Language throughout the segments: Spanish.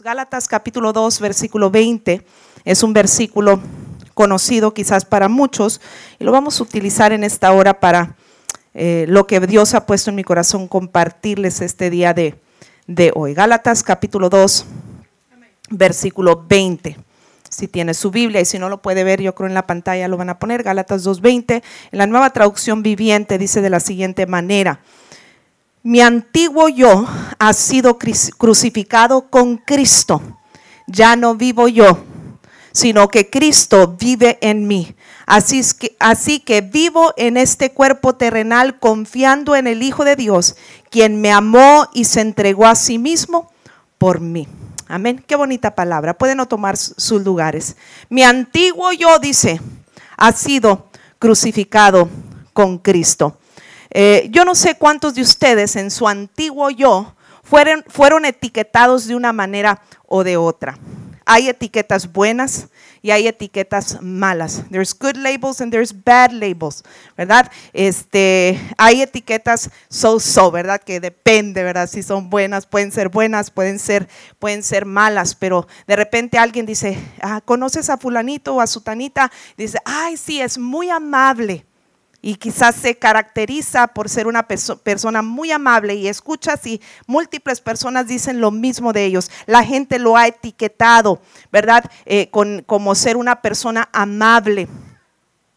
Gálatas capítulo 2, versículo 20, es un versículo conocido quizás para muchos y lo vamos a utilizar en esta hora para eh, lo que Dios ha puesto en mi corazón compartirles este día de, de hoy. Gálatas capítulo 2, versículo 20. Si tiene su Biblia y si no lo puede ver, yo creo en la pantalla lo van a poner. Gálatas 2.20. En la nueva traducción viviente dice de la siguiente manera mi antiguo yo ha sido crucificado con Cristo. Ya no vivo yo, sino que Cristo vive en mí. Así, que, así que vivo en este cuerpo terrenal confiando en el Hijo de Dios, quien me amó y se entregó a sí mismo por mí. Amén. Qué bonita palabra. Pueden no tomar sus lugares. Mi antiguo yo, dice, ha sido crucificado con Cristo. Eh, yo no sé cuántos de ustedes en su antiguo yo fueron, fueron etiquetados de una manera o de otra. Hay etiquetas buenas y hay etiquetas malas. There's good labels and there's bad labels, ¿verdad? Este, hay etiquetas so-so, ¿verdad? Que depende, ¿verdad? Si son buenas, pueden ser buenas, pueden ser, pueden ser malas, pero de repente alguien dice, ah, ¿conoces a fulanito o a sutanita? Dice, ay, sí, es muy amable y quizás se caracteriza por ser una persona muy amable y escuchas y múltiples personas dicen lo mismo de ellos. La gente lo ha etiquetado, ¿verdad? Eh, con, como ser una persona amable.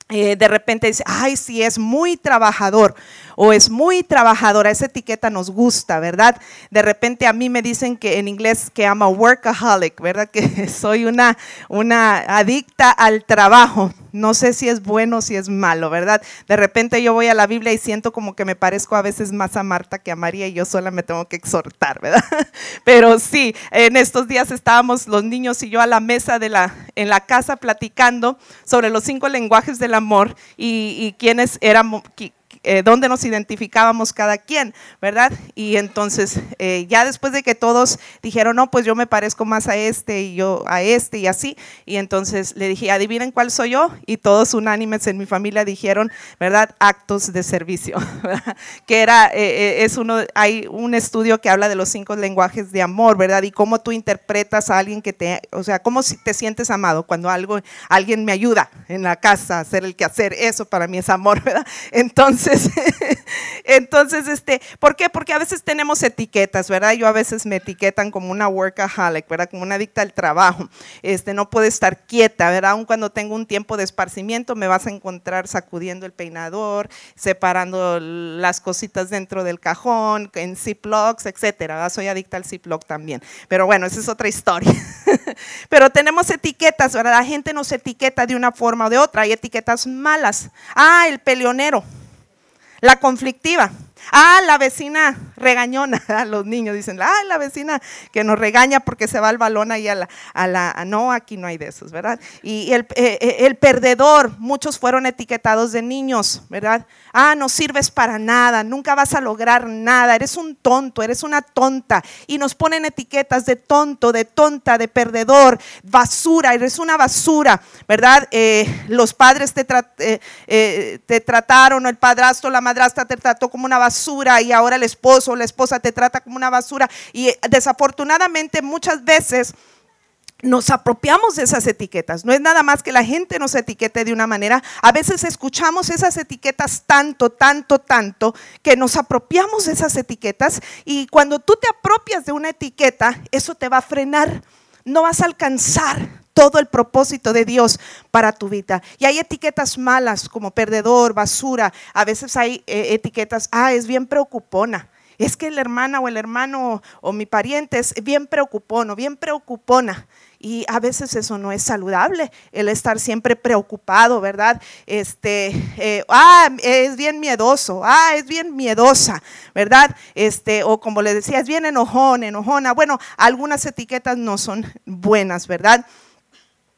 Eh, de repente dice, ay, sí, es muy trabajador o es muy trabajadora, esa etiqueta nos gusta, ¿verdad? De repente a mí me dicen que en inglés que I'm a workaholic, ¿verdad? Que soy una, una adicta al trabajo. No sé si es bueno o si es malo, ¿verdad? De repente yo voy a la Biblia y siento como que me parezco a veces más a Marta que a María y yo sola me tengo que exhortar, ¿verdad? Pero sí, en estos días estábamos los niños y yo a la mesa de la, en la casa platicando sobre los cinco lenguajes del amor y, y quiénes éramos, eh, dónde nos identificábamos cada quien, ¿verdad? Y entonces, eh, ya después de que todos dijeron, no, pues yo me parezco más a este y yo a este y así, y entonces le dije, adivinen cuál soy yo, y todos unánimes en mi familia dijeron, ¿verdad? Actos de servicio, que era, eh, es uno, hay un estudio que habla de los cinco lenguajes de amor, ¿verdad? Y cómo tú interpretas a alguien que te, o sea, cómo te sientes amado cuando algo, alguien me ayuda en la casa a hacer el quehacer, eso para mí es amor, ¿verdad? Entonces, entonces, este, ¿por qué? Porque a veces tenemos etiquetas, ¿verdad? Yo a veces me etiquetan como una workaholic, ¿verdad? Como una adicta al trabajo. Este, no puedo estar quieta, ¿verdad? Aun cuando tengo un tiempo de esparcimiento, me vas a encontrar sacudiendo el peinador, separando las cositas dentro del cajón, en Ziplocs, etcétera. Soy adicta al Ziploc también. Pero bueno, esa es otra historia. Pero tenemos etiquetas, ¿verdad? La gente nos etiqueta de una forma o de otra. Hay etiquetas malas. Ah, el peleonero. La conflictiva. Ah, la vecina regañona, los niños dicen, ah, la vecina que nos regaña porque se va el balón ahí a la, a la no, aquí no hay de esos, ¿verdad? Y el, eh, eh, el, perdedor, muchos fueron etiquetados de niños, ¿verdad? Ah, no sirves para nada, nunca vas a lograr nada, eres un tonto, eres una tonta. Y nos ponen etiquetas de tonto, de tonta, de perdedor, basura, eres una basura, ¿verdad? Eh, los padres te, te trataron, el padrastro, la madrastra te trató como una basura basura y ahora el esposo o la esposa te trata como una basura. Y eh, desafortunadamente muchas veces nos apropiamos de esas etiquetas. No es nada más que la gente nos etiquete de una manera. A veces escuchamos esas etiquetas tanto, tanto, tanto, que nos apropiamos de esas etiquetas y cuando tú te apropias de una etiqueta, eso te va a frenar. No vas a alcanzar todo el propósito de Dios para tu vida. Y hay etiquetas malas como perdedor, basura. A veces hay eh, etiquetas, ah, es bien preocupona. Es que la hermana o el hermano o mi pariente es bien preocupón o bien preocupona. Y a veces eso no es saludable, el estar siempre preocupado, ¿verdad? Este, eh, ah, es bien miedoso, ah, es bien miedosa, ¿verdad? Este, o como le decía, es bien enojón, enojona. Bueno, algunas etiquetas no son buenas, ¿verdad?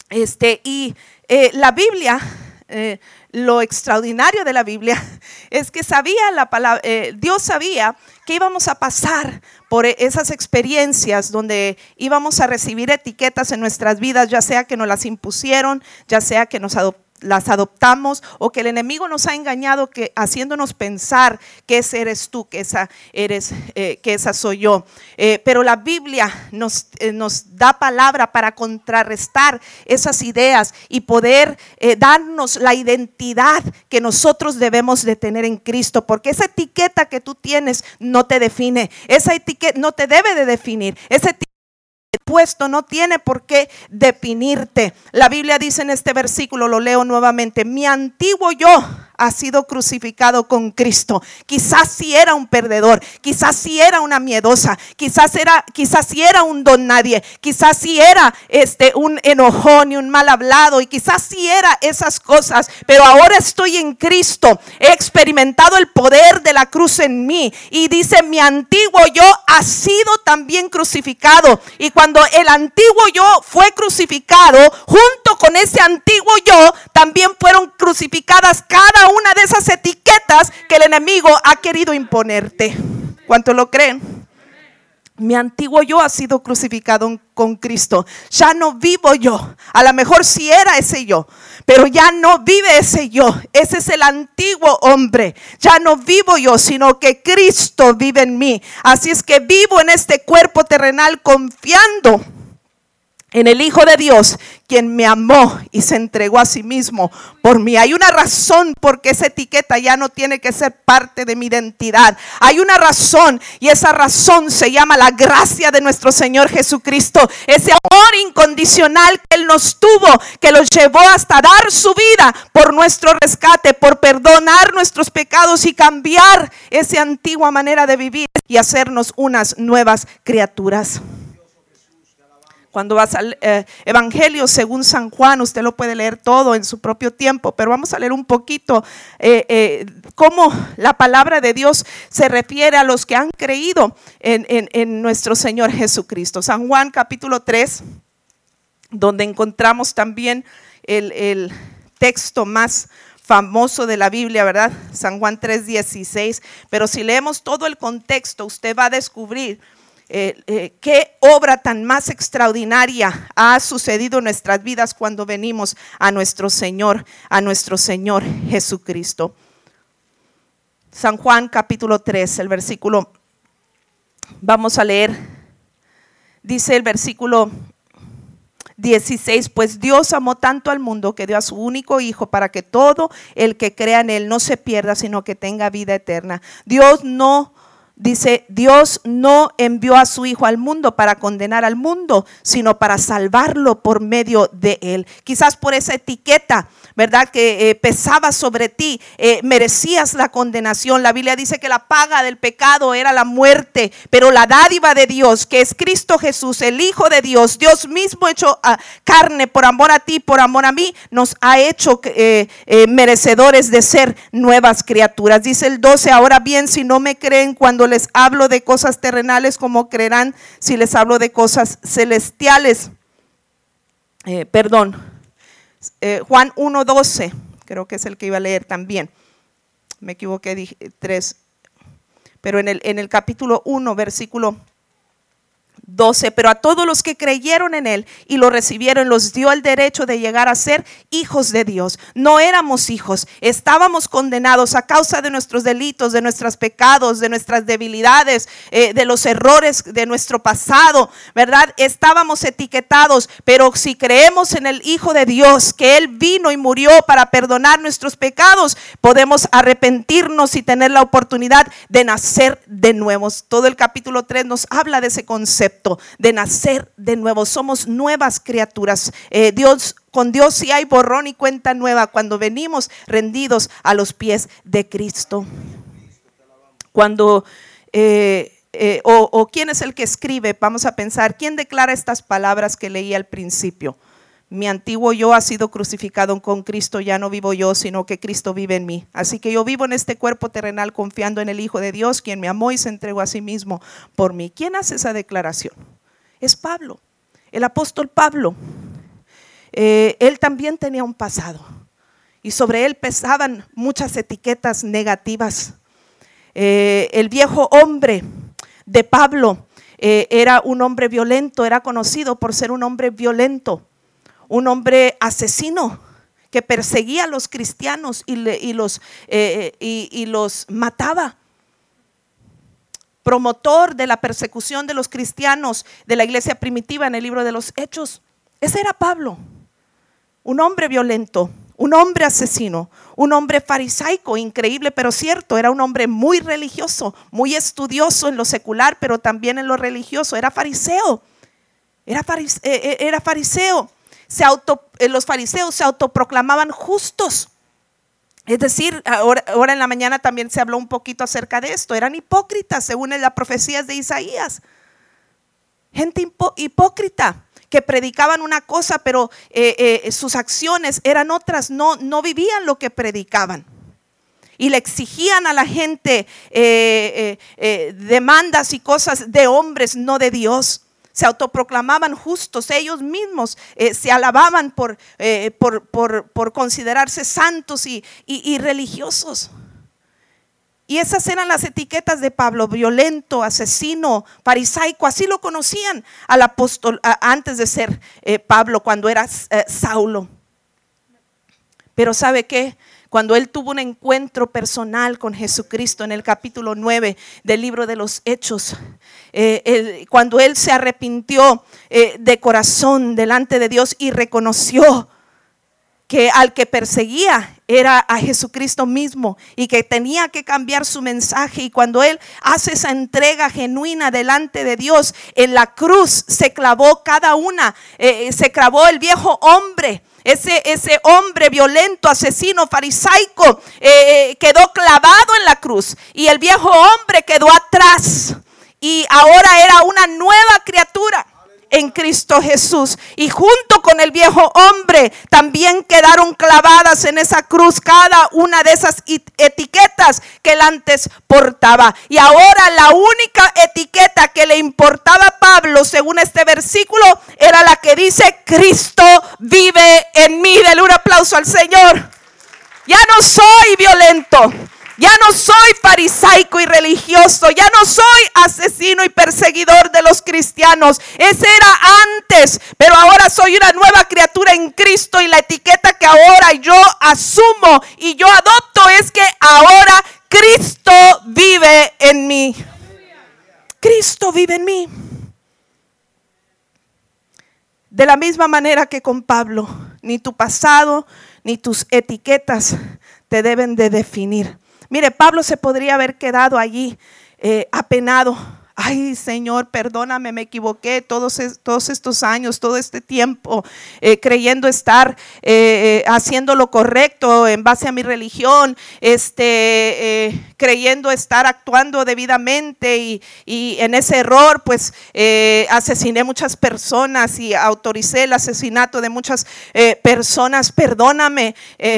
Este, y eh, la Biblia, eh, lo extraordinario de la Biblia es que sabía la palabra, Dios sabía que íbamos a pasar por esas experiencias donde íbamos a recibir etiquetas en nuestras vidas, ya sea que nos las impusieron, ya sea que nos las adoptamos o que el enemigo nos ha engañado que haciéndonos pensar que ese eres tú, que esa eres, eh, que esa soy yo. Eh, pero la Biblia nos, eh, nos da palabra para contrarrestar esas ideas y poder darnos la identidad que nosotros debemos de tener en Cristo, porque esa etiqueta que tú tienes no te define, esa etiqueta no te debe de definir, esa puesto no tiene por qué definirte. La Biblia dice en este versículo, lo leo nuevamente, mi antiguo yo ha sido crucificado con Cristo. Quizás si era un perdedor, quizás si era una miedosa, quizás era, quizás si era un don nadie, quizás si era este un enojón y un mal hablado y quizás si era esas cosas, pero ahora estoy en Cristo. He experimentado el poder de la cruz en mí y dice, mi antiguo yo ha sido también crucificado y cuando el antiguo yo fue crucificado, junto con ese antiguo yo también fueron crucificadas cada una de esas etiquetas que el enemigo ha querido imponerte. ¿Cuánto lo creen? Mi antiguo yo ha sido crucificado con Cristo. Ya no vivo yo. A lo mejor sí era ese yo, pero ya no vive ese yo. Ese es el antiguo hombre. Ya no vivo yo, sino que Cristo vive en mí. Así es que vivo en este cuerpo terrenal confiando en el Hijo de Dios, quien me amó y se entregó a sí mismo por mí. Hay una razón por qué esa etiqueta ya no tiene que ser parte de mi identidad. Hay una razón y esa razón se llama la gracia de nuestro Señor Jesucristo. Ese amor incondicional que Él nos tuvo, que los llevó hasta dar su vida por nuestro rescate, por perdonar nuestros pecados y cambiar esa antigua manera de vivir y hacernos unas nuevas criaturas. Cuando vas al eh, Evangelio según San Juan, usted lo puede leer todo en su propio tiempo, pero vamos a leer un poquito eh, eh, cómo la palabra de Dios se refiere a los que han creído en, nuestro Señor Jesucristo. San Juan capítulo 3, donde encontramos también el, el texto más famoso de la Biblia, ¿verdad? San Juan 3:16. Pero si leemos todo el contexto, usted va a descubrir eh, eh, qué obra tan más extraordinaria ha sucedido en nuestras vidas cuando venimos a nuestro Señor, a nuestro Señor Jesucristo. San Juan capítulo 3, el versículo, vamos a leer, dice el versículo 16, pues Dios amó tanto al mundo que dio a su único Hijo para que todo el que crea en Él no se pierda, sino que tenga vida eterna. Dios no Dice, Dios no envió a su Hijo al mundo para condenar al mundo, sino para salvarlo por medio de él. Quizás por esa etiqueta ¿verdad? Que eh, pesaba sobre ti, eh, merecías la condenación. La Biblia dice que la paga del pecado era la muerte, pero la dádiva de Dios, que es Cristo Jesús, el Hijo de Dios, Dios mismo hecho ah, carne por amor a ti, por amor a mí, nos ha hecho eh, merecedores de ser nuevas criaturas. Dice el 12, ahora bien, si no me creen cuando les hablo de cosas terrenales, como creerán si les hablo de cosas celestiales? perdón, eh, Juan 1.12, creo que es el que iba a leer también. Me equivoqué, dije 3. Pero en el, en el capítulo 1, versículo 12, pero a todos los que creyeron en Él y lo recibieron, los dio el derecho de llegar a ser hijos de Dios. No éramos hijos, estábamos condenados a causa de nuestros delitos, de nuestros pecados, de nuestras debilidades, eh, de los errores de nuestro pasado, ¿verdad? Estábamos etiquetados, pero si creemos en el Hijo de Dios, que Él vino y murió para perdonar nuestros pecados, podemos arrepentirnos y tener la oportunidad de nacer de nuevo. Todo el capítulo 3 nos habla de ese concepto de nacer de nuevo. Somos nuevas criaturas. Eh, Dios, con Dios sí hay borrón y cuenta nueva cuando venimos rendidos a los pies de Cristo. Cuando eh, eh, o, o, quién es el que escribe, vamos a pensar, ¿quién declara estas palabras que leí al principio? Mi antiguo yo ha sido crucificado con Cristo, ya no vivo yo, sino que Cristo vive en mí. Así que yo vivo en este cuerpo terrenal confiando en el Hijo de Dios, quien me amó y se entregó a sí mismo por mí. ¿Quién hace esa declaración? Es Pablo, el apóstol Pablo. Eh, él también tenía un pasado y sobre él pesaban muchas etiquetas negativas. Eh, el viejo hombre de Pablo eh, era un hombre violento, era conocido por ser un hombre violento un hombre asesino que perseguía a los cristianos y, los, eh, y los mataba promotor de la persecución de los cristianos de la iglesia primitiva en el libro de los Hechos. Ese era Pablo, un hombre violento, un hombre asesino, un hombre farisaico, increíble pero cierto, era un hombre muy religioso, muy estudioso en lo secular, pero también en lo religioso, era fariseo, era, eh, eh, era fariseo. Se auto, eh, los fariseos se autoproclamaban justos. Es decir, ahora, ahora, en la mañana también se habló un poquito acerca de esto. Eran hipócritas según las profecías de Isaías. Gente hipócrita que predicaban una cosa, pero eh, eh, sus acciones eran otras, no, no vivían lo que predicaban. Y le exigían a la gente eh, demandas y cosas de hombres, no de Dios se autoproclamaban justos, ellos mismos eh, se alababan eh, por, por, considerarse santos y, religiosos. Y esas eran las etiquetas de Pablo, violento, asesino, farisaico, así lo conocían al apóstol antes de ser eh, Pablo, cuando era Saulo. Pero ¿sabe qué? Cuando él tuvo un encuentro personal con Jesucristo en el capítulo 9 del libro de los Hechos, eh, cuando él se arrepintió eh, de corazón delante de Dios y reconoció que al que perseguía era a Jesucristo mismo y que tenía que cambiar su mensaje. Y cuando Él hace esa entrega genuina delante de Dios, en la cruz se clavó cada una, eh, se clavó el viejo hombre ese, ese hombre violento, asesino, farisaico, eh, quedó clavado en la cruz. Y el viejo hombre quedó atrás. Y ahora era una nueva criatura en Cristo Jesús. Y junto con el viejo hombre también quedaron clavadas en esa cruz cada una de esas etiquetas que él antes portaba. Y ahora la única etiqueta que le importaba a Pablo, según este versículo, era la que dice, Cristo vive en mí. Dele un aplauso al Señor. Ya no soy violento. Ya no soy farisaico y religioso. Ya no soy asesino y perseguidor de los cristianos. Ese era antes. Pero ahora soy una nueva criatura en Cristo. Y la etiqueta que ahora yo asumo y yo adopto es que ahora Cristo vive en mí. Cristo vive en mí. De la misma manera que con Pablo, ni tu pasado ni tus etiquetas te deben de definir. Mire, Pablo se podría haber quedado allí eh, apenado. Ay Señor, perdóname, me equivoqué todos, estos años, todo este tiempo, eh, creyendo estar eh, haciendo lo correcto en base a mi religión, este, creyendo estar actuando debidamente y, en ese error pues asesiné muchas personas y autoricé el asesinato de muchas personas, perdóname,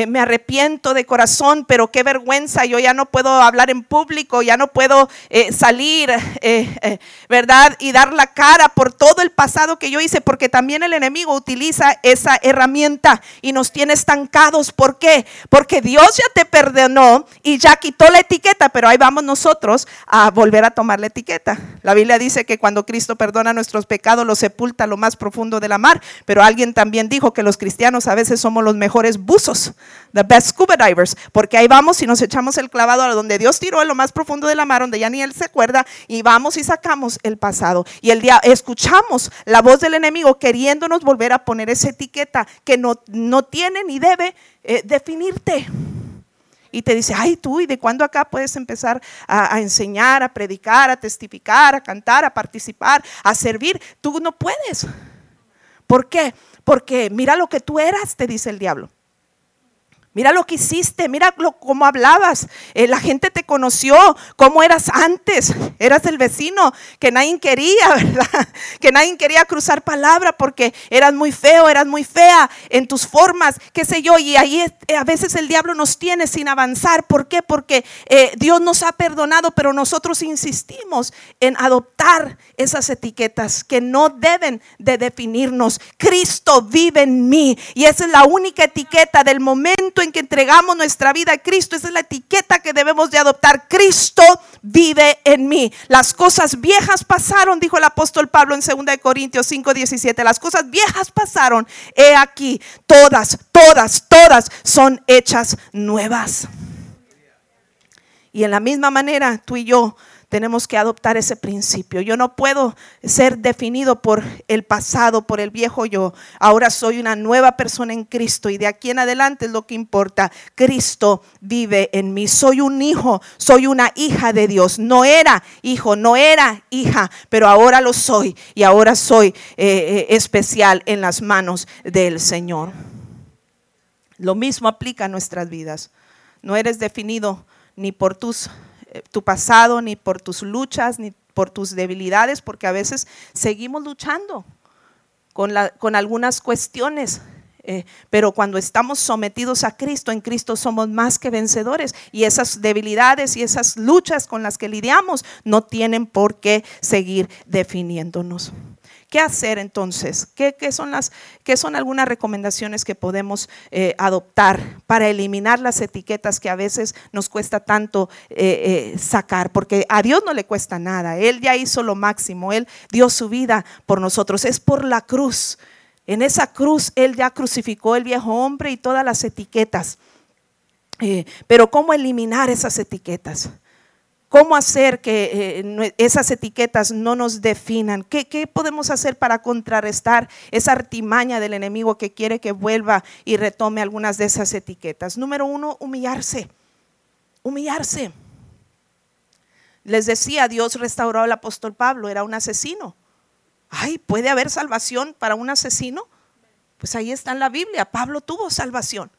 me arrepiento de corazón, pero qué vergüenza, yo ya no puedo hablar en público, ya no puedo salir. Eh, ¿verdad? Y dar la cara por todo el pasado que yo hice, porque también el enemigo utiliza esa herramienta y nos tiene estancados. ¿Por qué? Porque Dios ya te perdonó y ya quitó la etiqueta, pero ahí vamos nosotros a volver a tomar la etiqueta. La Biblia dice que cuando Cristo perdona nuestros pecados, los sepulta lo más profundo de la mar, pero alguien también dijo que los cristianos a veces somos los mejores buzos, the best scuba divers, porque ahí vamos y nos echamos el clavado a donde Dios tiró en lo más profundo de la mar, donde ya ni él se acuerda, y vamos y sacamos el pasado. Y el día escuchamos la voz del enemigo queriéndonos volver a poner esa etiqueta que no, no tiene ni debe eh, definirte. Y te dice, ay tú, ¿y de cuándo acá puedes empezar a, enseñar, a predicar, a testificar, a cantar, a participar, a servir? Tú no puedes. ¿Por qué? Porque mira lo que tú eras, te dice el diablo. Mira lo que hiciste, mira cómo hablabas. Eh, la gente te conoció, cómo eras antes. Eras el vecino que nadie quería, ¿verdad? Que nadie quería cruzar palabra porque eras muy feo, eras muy fea en tus formas, qué sé yo. Y ahí eh, a veces el diablo nos tiene sin avanzar. ¿Por qué? Porque eh, Dios nos ha perdonado, pero nosotros insistimos en adoptar esas etiquetas que no deben de definirnos. Cristo vive en mí y esa es la única etiqueta del momento en que entregamos nuestra vida a Cristo, esa es la etiqueta que debemos de adoptar. Cristo vive en mí. Las cosas viejas pasaron, dijo el apóstol Pablo en 2 Corintios 5, 17. Las cosas viejas pasaron. He aquí, todas, todas, todas son hechas nuevas. Y en la misma manera, tú y yo tenemos que adoptar ese principio. Yo no puedo ser definido por el pasado, por el viejo yo. Ahora soy una nueva persona en Cristo y de aquí en adelante es lo que importa. Cristo vive en mí. Soy un hijo, soy una hija de Dios. No era hijo, no era hija, pero ahora lo soy y ahora soy eh, eh, especial en las manos del Señor. Lo mismo aplica a nuestras vidas. No eres definido ni por tus tu pasado, ni por tus luchas, ni por tus debilidades, porque a veces seguimos luchando con, la, con algunas cuestiones. Eh, pero cuando estamos sometidos a Cristo, en Cristo somos más que vencedores. Y esas debilidades y esas luchas con las que lidiamos no tienen por qué seguir definiéndonos. ¿Qué hacer entonces? ¿Qué, son, las, qué son algunas recomendaciones que podemos eh, adoptar para eliminar las etiquetas que a veces nos cuesta tanto eh, eh, sacar? Porque a Dios no le cuesta nada. Él ya hizo lo máximo. Él dio su vida por nosotros. Es por la cruz. En esa cruz Él ya crucificó el viejo hombre y todas las etiquetas. pero ¿cómo eliminar esas etiquetas? ¿Cómo hacer que eh, esas etiquetas no nos definan? ¿Qué, podemos hacer para contrarrestar esa artimaña del enemigo que quiere que vuelva y retome algunas de esas etiquetas? Número uno, humillarse. Humillarse. Les decía, Dios restauró al apóstol Pablo, era un asesino. Ay, ¿puede haber salvación para un asesino? Pues ahí está en la Biblia, Pablo tuvo salvación.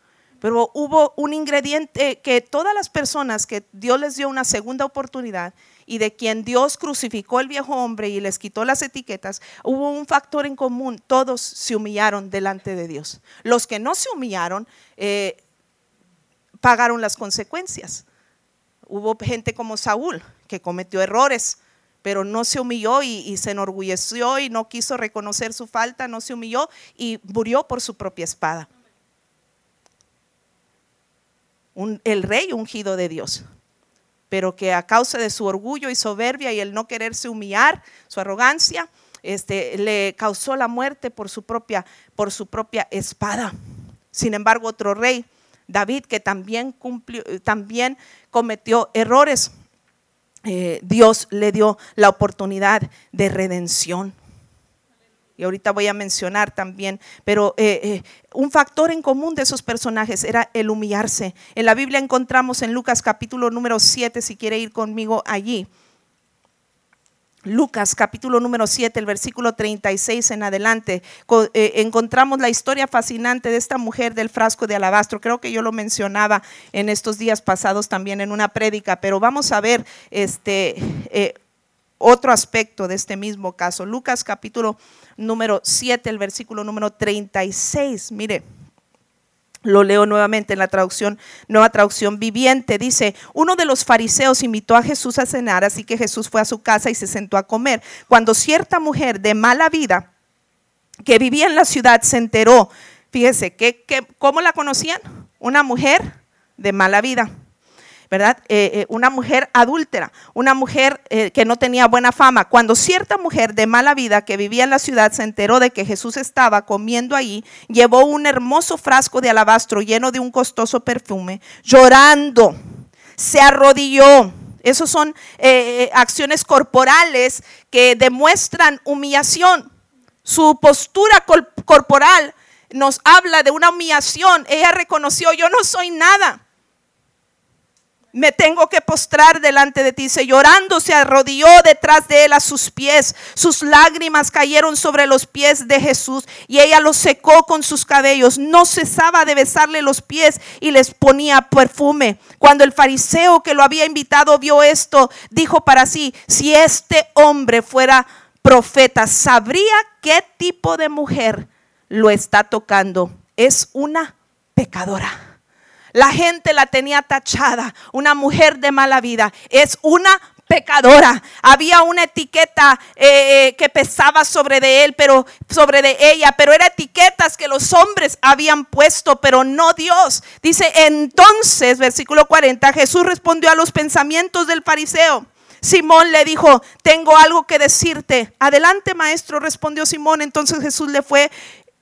Pero hubo un ingrediente que todas las personas que Dios les dio una segunda oportunidad y de quien Dios crucificó el viejo hombre y les quitó las etiquetas, hubo un factor en común. Todos se humillaron delante de Dios. Los que no se humillaron eh, pagaron las consecuencias. Hubo gente como Saúl que cometió errores, pero no se humilló y, y, se enorgulleció y no quiso reconocer su falta, no se humilló y murió por su propia espada el rey ungido de Dios, pero que a causa de su orgullo y soberbia y el no quererse humillar, su arrogancia, este, le causó la muerte por su propia, por su propia espada. Sin embargo, otro rey, David, que también, cumplió, también cometió errores, eh, Dios le dio la oportunidad de redención y ahorita voy a mencionar también, pero eh, eh, un factor en común de esos personajes era el humillarse. En la Biblia encontramos en Lucas capítulo número 7, si quiere ir conmigo allí. Lucas capítulo número 7, el versículo 36 en adelante, eh, encontramos la historia fascinante de esta mujer del frasco de alabastro. Creo que yo lo mencionaba en estos días pasados también en una prédica, pero vamos a ver este, otro aspecto de este mismo caso. Lucas capítulo número 7, el versículo número 36. Mire, lo leo nuevamente en la traducción, nueva traducción viviente. Dice, uno de los fariseos invitó a Jesús a cenar, así que Jesús fue a su casa y se sentó a comer. Cuando cierta mujer de mala vida que vivía en la ciudad se enteró, fíjese, que, ¿cómo la conocían? Una mujer de mala vida. ¿Verdad? Eh, eh, una mujer adúltera, una mujer eh, que no tenía buena fama. Cuando cierta mujer de mala vida que vivía en la ciudad se enteró de que Jesús estaba comiendo ahí, llevó un hermoso frasco de alabastro lleno de un costoso perfume, llorando, se arrodilló. Esas son acciones corporales que demuestran humillación. Su postura corporal nos habla de una humillación. Ella reconoció, yo no soy nada me tengo que postrar delante de ti. Se llorando se arrodilló detrás de él a sus pies. Sus lágrimas cayeron sobre los pies de Jesús y ella los secó con sus cabellos. No cesaba de besarle los pies y les ponía perfume. Cuando el fariseo que lo había invitado vio esto, dijo para sí, si este hombre fuera profeta, sabría qué tipo de mujer lo está tocando. Es una pecadora. La gente la tenía tachada, una mujer de mala vida. Es una pecadora. Había una etiqueta eh, eh, que pesaba sobre de él, pero sobre de ella, pero eran etiquetas que los hombres habían puesto, pero no Dios. Dice, entonces, versículo 40, Jesús respondió a los pensamientos del fariseo. Simón le dijo, tengo algo que decirte. Adelante, maestro, respondió Simón. Entonces Jesús le fue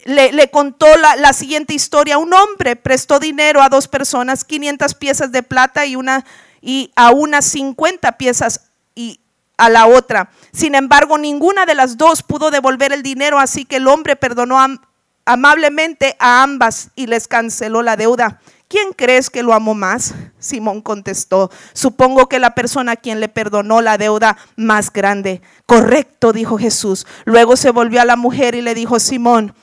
le, contó la, siguiente historia. Un hombre prestó dinero a dos personas, 500 piezas de plata y una y a unas 50 piezas y a la otra. Sin embargo, ninguna de las dos pudo devolver el dinero, así que el hombre perdonó amablemente a ambas y les canceló la deuda. ¿Quién crees que lo amó más? Simón contestó, supongo que la persona a quien le perdonó la deuda más grande. Correcto, dijo Jesús. Luego se volvió a la mujer y le dijo, Simón,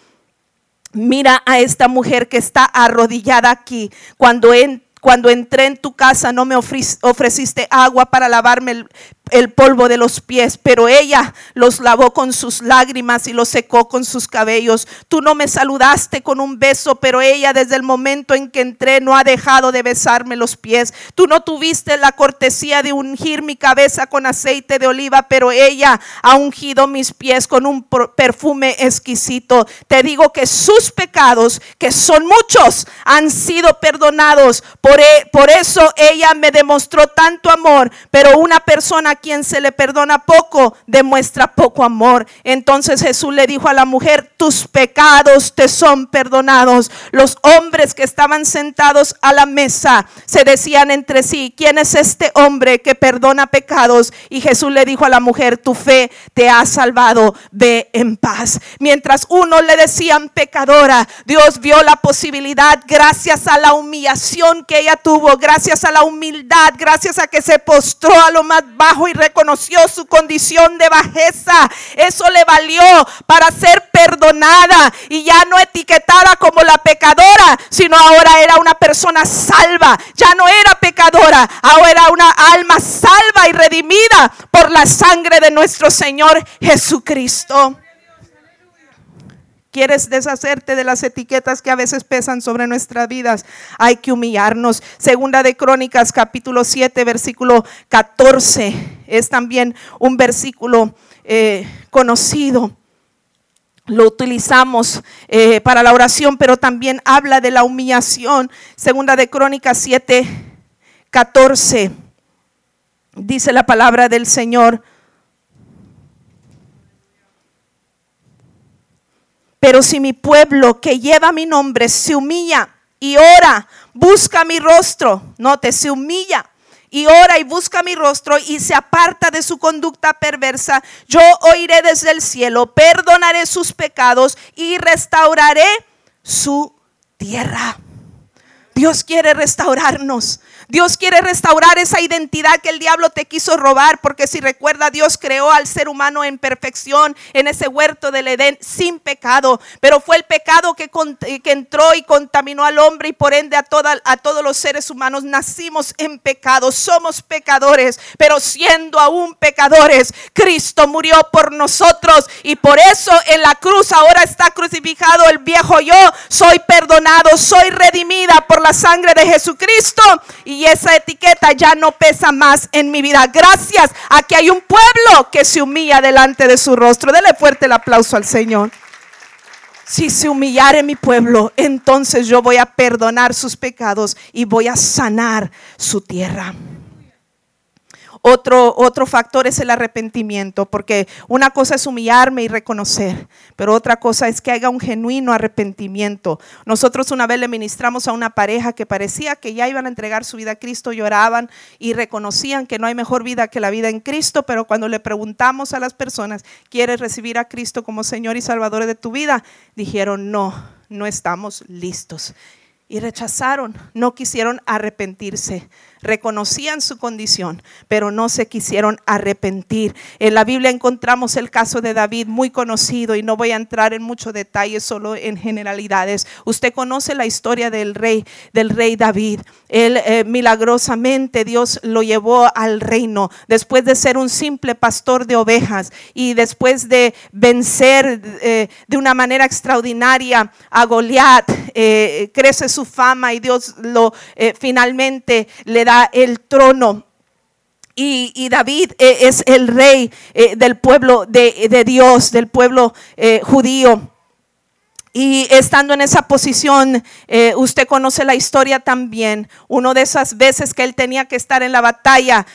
mira a esta mujer que está arrodillada aquí. Cuando en, cuando entré en tu casa no me ofreciste agua para lavarme el, el polvo de los pies, pero ella los lavó con sus lágrimas y los secó con sus cabellos. Tú no me saludaste con un beso, pero ella desde el momento en que entré no ha dejado de besarme los pies. Tú no tuviste la cortesía de ungir mi cabeza con aceite de oliva, pero ella ha ungido mis pies con un perfume exquisito. Te digo que sus pecados, que son muchos, han sido perdonados. Por, e, por eso ella me demostró tanto amor, pero una persona quien se le perdona poco, demuestra poco amor. Entonces Jesús le dijo a la mujer, tus pecados te son perdonados. Los hombres que estaban sentados a la mesa se decían entre sí, ¿quién es este hombre que perdona pecados? Y Jesús le dijo a la mujer, tu fe te ha salvado, ve en paz. Mientras uno le decían pecadora, Dios vio la posibilidad gracias a la humillación que ella tuvo, gracias a la humildad, gracias a que se postró a lo más bajo y reconoció su condición de bajeza. Eso le valió para ser perdonada y ya no etiquetada como la pecadora, sino ahora era una persona salva. Ya no era pecadora, ahora era una alma salva y redimida por la sangre de nuestro Señor Jesucristo. ¿Quieres deshacerte de las etiquetas que a veces pesan sobre nuestras vidas? Hay que humillarnos. Segunda de Crónicas, capítulo 7, versículo 14. Es también un versículo eh, conocido. Lo utilizamos eh, para la oración, pero también habla de la humillación. Segunda de Crónicas 7, 14. Dice la palabra del Señor. Pero si mi pueblo que lleva mi nombre se humilla y ora, busca mi rostro, note, se humilla y ora y busca mi rostro y se aparta de su conducta perversa, yo oiré desde el cielo, perdonaré sus pecados y restauraré su tierra. Dios quiere restaurarnos. Dios quiere restaurar esa identidad que el diablo te quiso robar, porque si recuerda, Dios creó al ser humano en perfección en ese huerto del Edén sin pecado, pero fue el pecado que, que entró y contaminó al hombre y por ende a, toda, a todos los seres humanos. Nacimos en pecado, somos pecadores, pero siendo aún pecadores, Cristo murió por nosotros y por eso en la cruz ahora está crucificado el viejo yo. Soy perdonado, soy redimida por la sangre de Jesucristo y y esa etiqueta ya no pesa más en mi vida. Gracias a que hay un pueblo que se humilla delante de su rostro. Dele fuerte el aplauso al Señor. Si se humillare mi pueblo, entonces yo voy a perdonar sus pecados y voy a sanar su tierra. Otro, otro factor es el arrepentimiento, porque una cosa es humillarme y reconocer, pero otra cosa es que haya un genuino arrepentimiento. Nosotros una vez le ministramos a una pareja que parecía que ya iban a entregar su vida a Cristo, lloraban y reconocían que no hay mejor vida que la vida en Cristo, pero cuando le preguntamos a las personas, ¿quieres recibir a Cristo como Señor y Salvador de tu vida? Dijeron, no, no estamos listos. Y rechazaron, no quisieron arrepentirse reconocían su condición, pero no se quisieron arrepentir. En la Biblia encontramos el caso de David muy conocido y no voy a entrar en muchos detalles, solo en generalidades. Usted conoce la historia del rey, del rey David. Él eh, milagrosamente Dios lo llevó al reino después de ser un simple pastor de ovejas y después de vencer eh, de una manera extraordinaria a Goliat, eh, crece su fama y Dios lo finalmente le da el trono Y, David eh, es el rey eh, del pueblo de, Dios, del pueblo eh, judío. Y estando en esa posición, usted conoce la historia también. Una de esas veces que él tenía que estar en la batalla,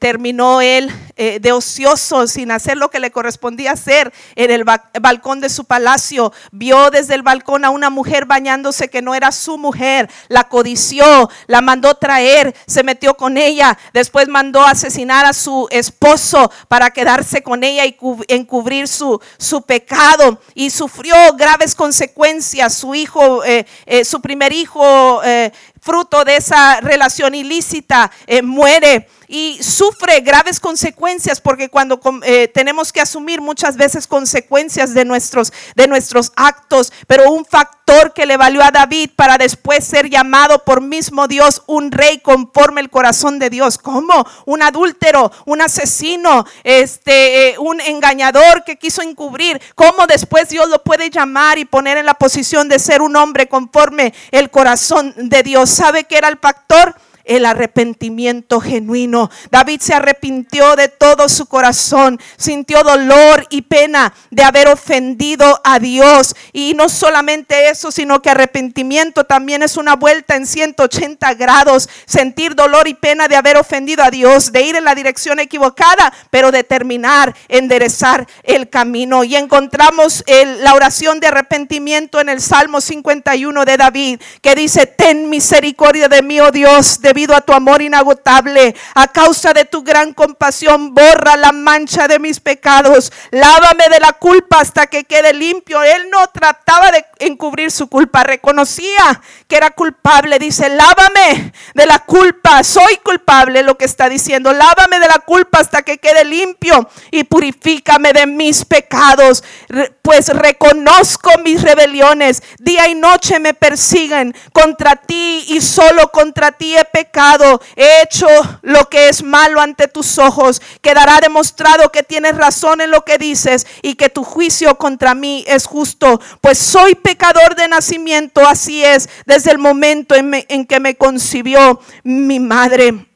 terminó él de ocioso, sin hacer lo que le correspondía hacer en el balcón de su palacio. Vio desde el balcón a una mujer bañándose que no era su mujer. La codició, la mandó traer, se metió con ella. Después mandó asesinar a su esposo para quedarse con ella y encubrir su, su pecado. Y sufrió graves consecuencias. Su hijo, eh, eh, su primer hijo, eh, fruto de esa relación ilícita, muere y sufre graves consecuencias porque cuando eh, tenemos que asumir muchas veces consecuencias de nuestros, de nuestros actos, pero un que le valió a David para después ser llamado por mismo Dios un rey conforme el corazón de Dios, como un adúltero, un asesino, este, eh, un engañador que quiso encubrir, cómo después Dios lo puede llamar y poner en la posición de ser un hombre conforme el corazón de Dios. ¿Sabe qué era el factor? El arrepentimiento genuino. David se arrepintió de todo su corazón, sintió dolor y pena de haber ofendido a Dios. Y no solamente eso, sino que arrepentimiento también es una vuelta en 180 grados, sentir dolor y pena de haber ofendido a Dios, de ir en la dirección equivocada, pero determinar, enderezar el camino. Y encontramos la oración de arrepentimiento en el Salmo 51 de David, que dice, ten misericordia de mí, oh Dios, de debido a tu amor inagotable, a causa de tu gran compasión, borra la mancha de mis pecados, lávame de la culpa hasta que quede limpio. Él no trataba de encubrir su culpa, reconocía que era culpable. Dice, lávame de la culpa, soy culpable, lo que está diciendo, lávame de la culpa hasta que quede limpio y purifícame de mis pecados, pues reconozco mis rebeliones, día y noche me persiguen contra ti y solo contra ti he pecado he hecho lo que es malo ante tus ojos, quedará demostrado que tienes razón en lo que dices y que tu juicio contra mí es justo, pues soy pecador de nacimiento, así es, desde el momento en, en que me concibió mi madre.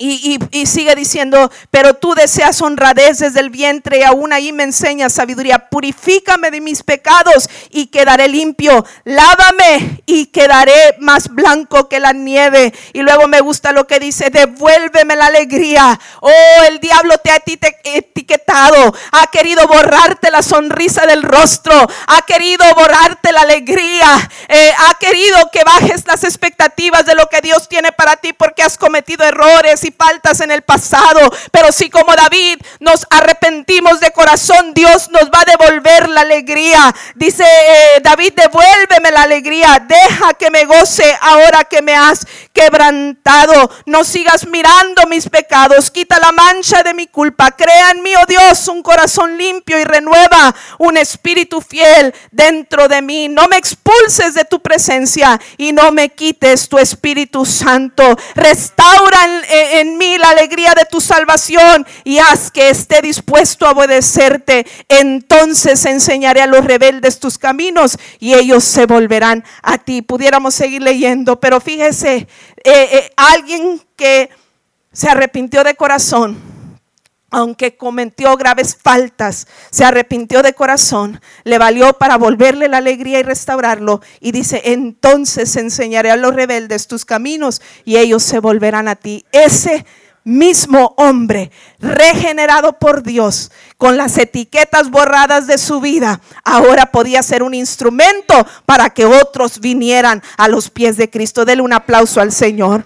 Y, sigue diciendo, pero tú deseas honradez desde el vientre y aún ahí me enseñas sabiduría. Purifícame de mis pecados y quedaré limpio. Lávame y quedaré más blanco que la nieve. Y luego me gusta lo que dice, devuélveme la alegría. Oh, el diablo te ha etiquetado. Ha querido borrarte la sonrisa del rostro. Ha querido borrarte la alegría. Eh, ha querido que bajes las expectativas de lo que Dios tiene para ti porque has cometido errores y faltas en el pasado, pero si como David nos arrepentimos de corazón, Dios nos va a devolver la alegría. Dice eh, David, devuélveme la alegría, deja que me goce ahora que me has quebrantado. No sigas mirando mis pecados, quita la mancha de mi culpa. Crea en mí, oh Dios, un corazón limpio y renueva un espíritu fiel dentro de mí. No me expulses de tu presencia y no me quites tu Espíritu Santo. Restaura en, en mí la alegría de tu salvación y haz que esté dispuesto a obedecerte. Entonces enseñaré a los rebeldes tus caminos y ellos se volverán a ti. Pudiéramos seguir leyendo, pero fíjese, eh, eh, alguien que se arrepintió de corazón aunque cometió graves faltas, se arrepintió de corazón, le valió para volverle la alegría y restaurarlo. Y dice, entonces enseñaré a los rebeldes tus caminos y ellos se volverán a ti. Ese mismo hombre, regenerado por Dios, con las etiquetas borradas de su vida, ahora podía ser un instrumento para que otros vinieran a los pies de Cristo. Dele un aplauso al Señor.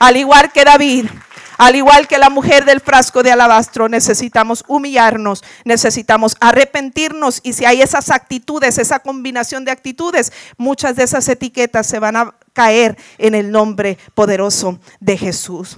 Al igual que David, al igual que la mujer del frasco de alabastro, necesitamos humillarnos, necesitamos arrepentirnos y si hay esas actitudes, esa combinación de actitudes, muchas de esas etiquetas se van a caer en el nombre poderoso de Jesús.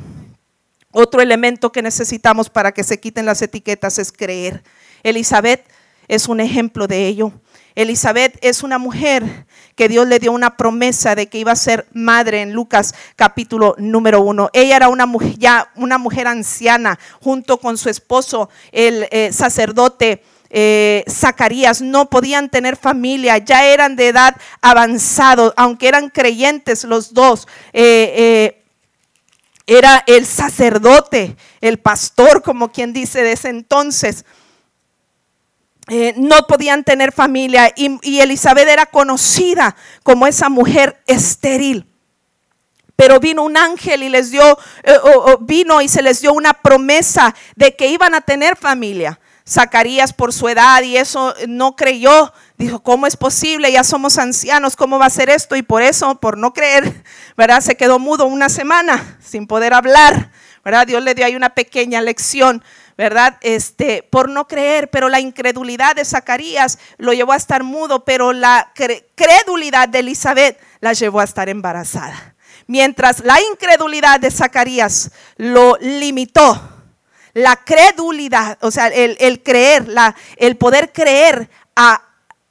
Otro elemento que necesitamos para que se quiten las etiquetas es creer. Elizabeth es un ejemplo de ello. Elizabeth es una mujer que Dios le dio una promesa de que iba a ser madre en Lucas capítulo número uno. Ella era una mujer, ya una mujer anciana junto con su esposo, el eh, sacerdote. Eh, Zacarías no podían tener familia, ya eran de edad avanzado, aunque eran creyentes los dos. Eh, era el sacerdote, el pastor, como quien dice de ese entonces. Eh, no podían tener familia y, Elizabeth era conocida como esa mujer estéril. Pero vino un ángel y les dio, eh, vino y se les dio una promesa de que iban a tener familia. Zacarías por su edad y eso no creyó. Dijo, ¿cómo es posible? Ya somos ancianos, ¿cómo va a ser esto? Y por eso, por no creer, ¿verdad? Se quedó mudo una semana sin poder hablar, ¿verdad? Dios le dio ahí una pequeña lección. ¿Verdad? Este, por no creer, pero la incredulidad de Zacarías lo llevó a estar mudo, pero la credulidad de Elizabeth la llevó a estar embarazada. Mientras la incredulidad de Zacarías lo limitó, la credulidad, o sea, el, el creer, la, el poder creer a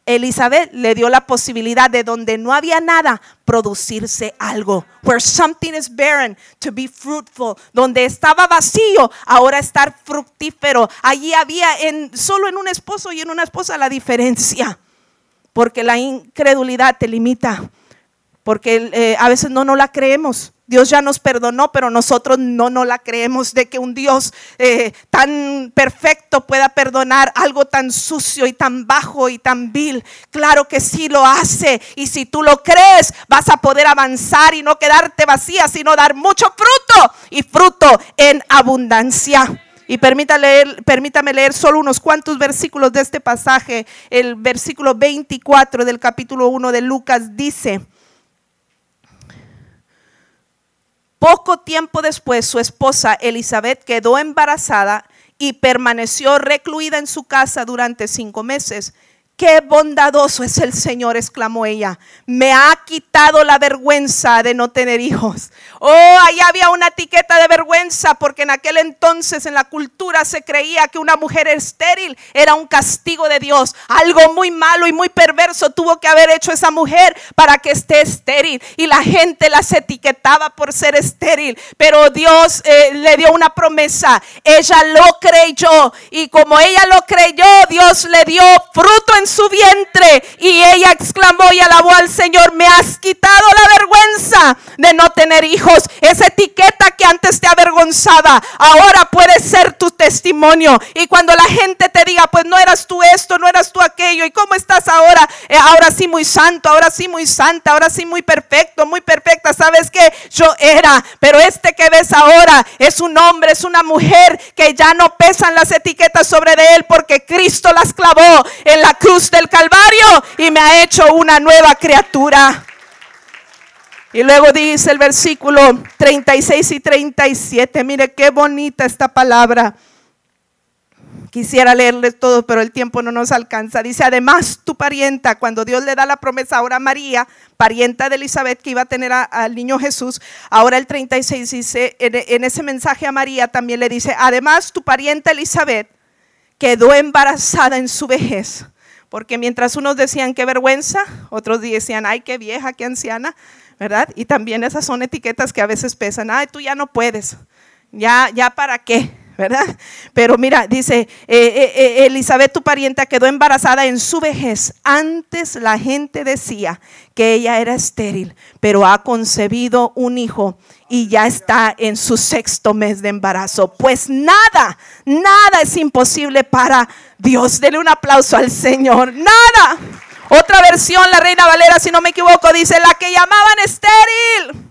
Elizabeth le dio la posibilidad de donde no había nada, producirse algo. Where something is barren, to be fruitful. Donde estaba vacío, ahora estar fructífero. Allí había en, solo en un esposo y en una esposa la diferencia. Porque la incredulidad te limita. Porque eh, a veces no, no la creemos. Dios ya nos perdonó, pero nosotros no nos la creemos de que un Dios eh, tan perfecto pueda perdonar algo tan sucio y tan bajo y tan vil. Claro que sí lo hace. Y si tú lo crees, vas a poder avanzar y no quedarte vacía, sino dar mucho fruto y fruto en abundancia. Y permítame leer, permítame leer solo unos cuantos versículos de este pasaje. El versículo 24 del capítulo 1 de Lucas dice, Poco tiempo después, su esposa Elizabeth quedó embarazada y permaneció recluida en su casa durante cinco meses. Qué bondadoso es el Señor, exclamó ella. Me ha quitado la vergüenza de no tener hijos. Oh, ahí había una etiqueta de vergüenza porque en aquel entonces en la cultura se creía que una mujer estéril era un castigo de Dios. Algo muy malo y muy perverso tuvo que haber hecho esa mujer para que esté estéril. Y la gente las etiquetaba por ser estéril. Pero Dios eh, le dio una promesa. Ella lo creyó. Y como ella lo creyó, Dios le dio fruto en su vientre. Y ella exclamó y alabó al Señor, me has quitado la vergüenza de no tener hijos. Esa etiqueta que antes te avergonzaba, ahora puede ser tu testimonio. Y cuando la gente te diga, pues no eras tú esto, no eras tú ¿y cómo estás ahora? Eh, ahora sí muy santo, ahora sí muy santa, ahora sí muy perfecto, muy perfecta. ¿Sabes que Yo era, pero este que ves ahora es un hombre, es una mujer que ya no pesan las etiquetas sobre de él porque Cristo las clavó en la cruz del Calvario y me ha hecho una nueva criatura. Y luego dice el versículo 36 y 37, mire qué bonita esta palabra. Quisiera leerles todo, pero el tiempo no nos alcanza. Dice, además, tu parienta, cuando Dios le da la promesa ahora a María, parienta de Elizabeth, que iba a tener al niño Jesús, ahora el 36 dice, en, en ese mensaje a María también le dice, además, tu parienta Elizabeth quedó embarazada en su vejez porque mientras unos decían qué vergüenza, otros decían, ay, qué vieja, qué anciana, ¿verdad? Y también esas son etiquetas que a veces pesan, ay, tú ya no puedes, ya, ya para qué, ¿verdad? Pero mira, dice, eh, eh, eh, Elizabeth, tu parienta, quedó embarazada en su vejez. Antes la gente decía que ella era estéril, pero ha concebido un hijo y ya está en su sexto mes de embarazo. Pues nada, nada es imposible para Dios. Dele un aplauso al Señor. Nada. Otra versión, la Reina Valera, si no me equivoco, dice, la que llamaban estéril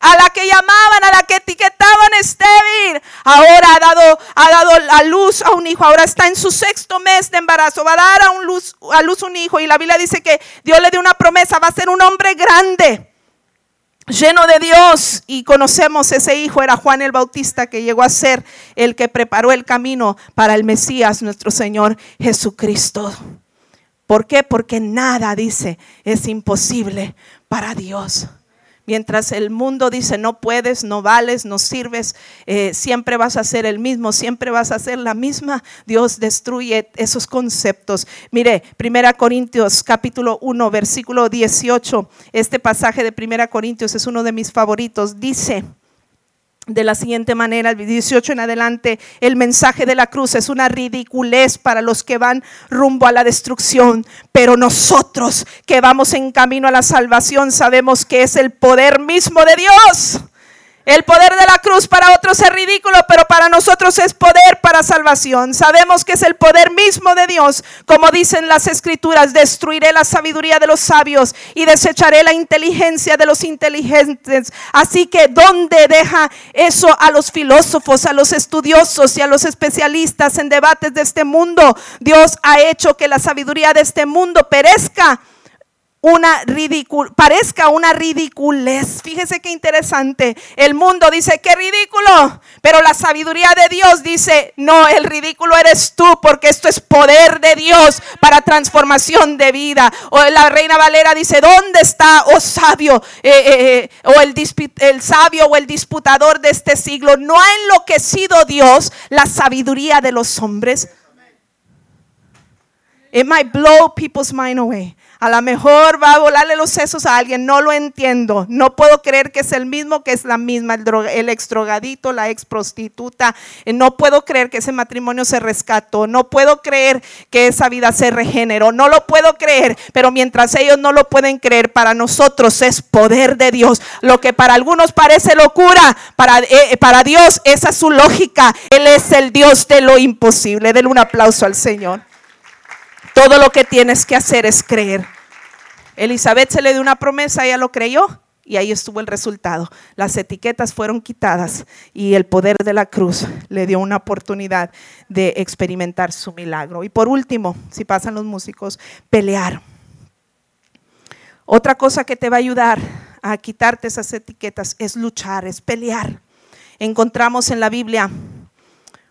a la que llamaban, a la que etiquetaban estéril. Ahora ha dado, ha dado a luz a un hijo, ahora está en su sexto mes de embarazo, va a dar a, luz, a luz un hijo. Y la Biblia dice que Dios le dio una promesa, va a ser un hombre grande, lleno de Dios. Y conocemos ese hijo, era Juan el Bautista, que llegó a ser el que preparó el camino para el Mesías, nuestro Señor Jesucristo. ¿Por qué? Porque nada, dice, es imposible para Dios. Mientras el mundo dice no puedes, no vales, no sirves, eh, siempre vas a ser el mismo, siempre vas a ser la misma, Dios destruye esos conceptos. Mire, 1 Corintios capítulo 1, versículo 18, este pasaje de 1 Corintios es uno de mis favoritos, dice, de la siguiente manera, el 18 en adelante, el mensaje de la cruz es una ridiculez para los que van rumbo a la destrucción, pero nosotros que vamos en camino a la salvación sabemos que es el poder mismo de Dios El poder de la cruz para otros es ridículo, pero para nosotros es poder para salvación. Sabemos que es el poder mismo de Dios. Como dicen las escrituras, destruiré la sabiduría de los sabios y desecharé la inteligencia de los inteligentes. Así que, ¿dónde deja eso a los filósofos, a los estudiosos y a los especialistas en debates de este mundo? Dios ha hecho que la sabiduría de este mundo perezca una ridícula, parezca una ridiculez. Fíjese qué interesante. El mundo dice, qué ridículo, pero la sabiduría de Dios dice, no, el ridículo eres tú, porque esto es poder de Dios para transformación de vida. O la reina Valera dice, ¿dónde está, oh sabio, eh, eh, eh, o el, el sabio o el disputador de este siglo? ¿No ha enloquecido Dios la sabiduría de los hombres? It might blow people's mind away. A lo mejor va a volarle los sesos a alguien, no lo entiendo. No puedo creer que es el mismo, que es la misma, el, el ex drogadito, la ex prostituta. Eh, no puedo creer que ese matrimonio se rescató. No puedo creer que esa vida se regeneró. No lo puedo creer, pero mientras ellos no lo pueden creer, para nosotros es poder de Dios. Lo que para algunos parece locura, para, eh, para Dios esa es su lógica. Él es el Dios de lo imposible. Denle un aplauso al Señor. Todo lo que tienes que hacer es creer. Elizabeth se le dio una promesa, ella lo creyó y ahí estuvo el resultado. Las etiquetas fueron quitadas y el poder de la cruz le dio una oportunidad de experimentar su milagro. Y por último, si pasan los músicos, pelear. Otra cosa que te va a ayudar a quitarte esas etiquetas es luchar, es pelear. Encontramos en la Biblia,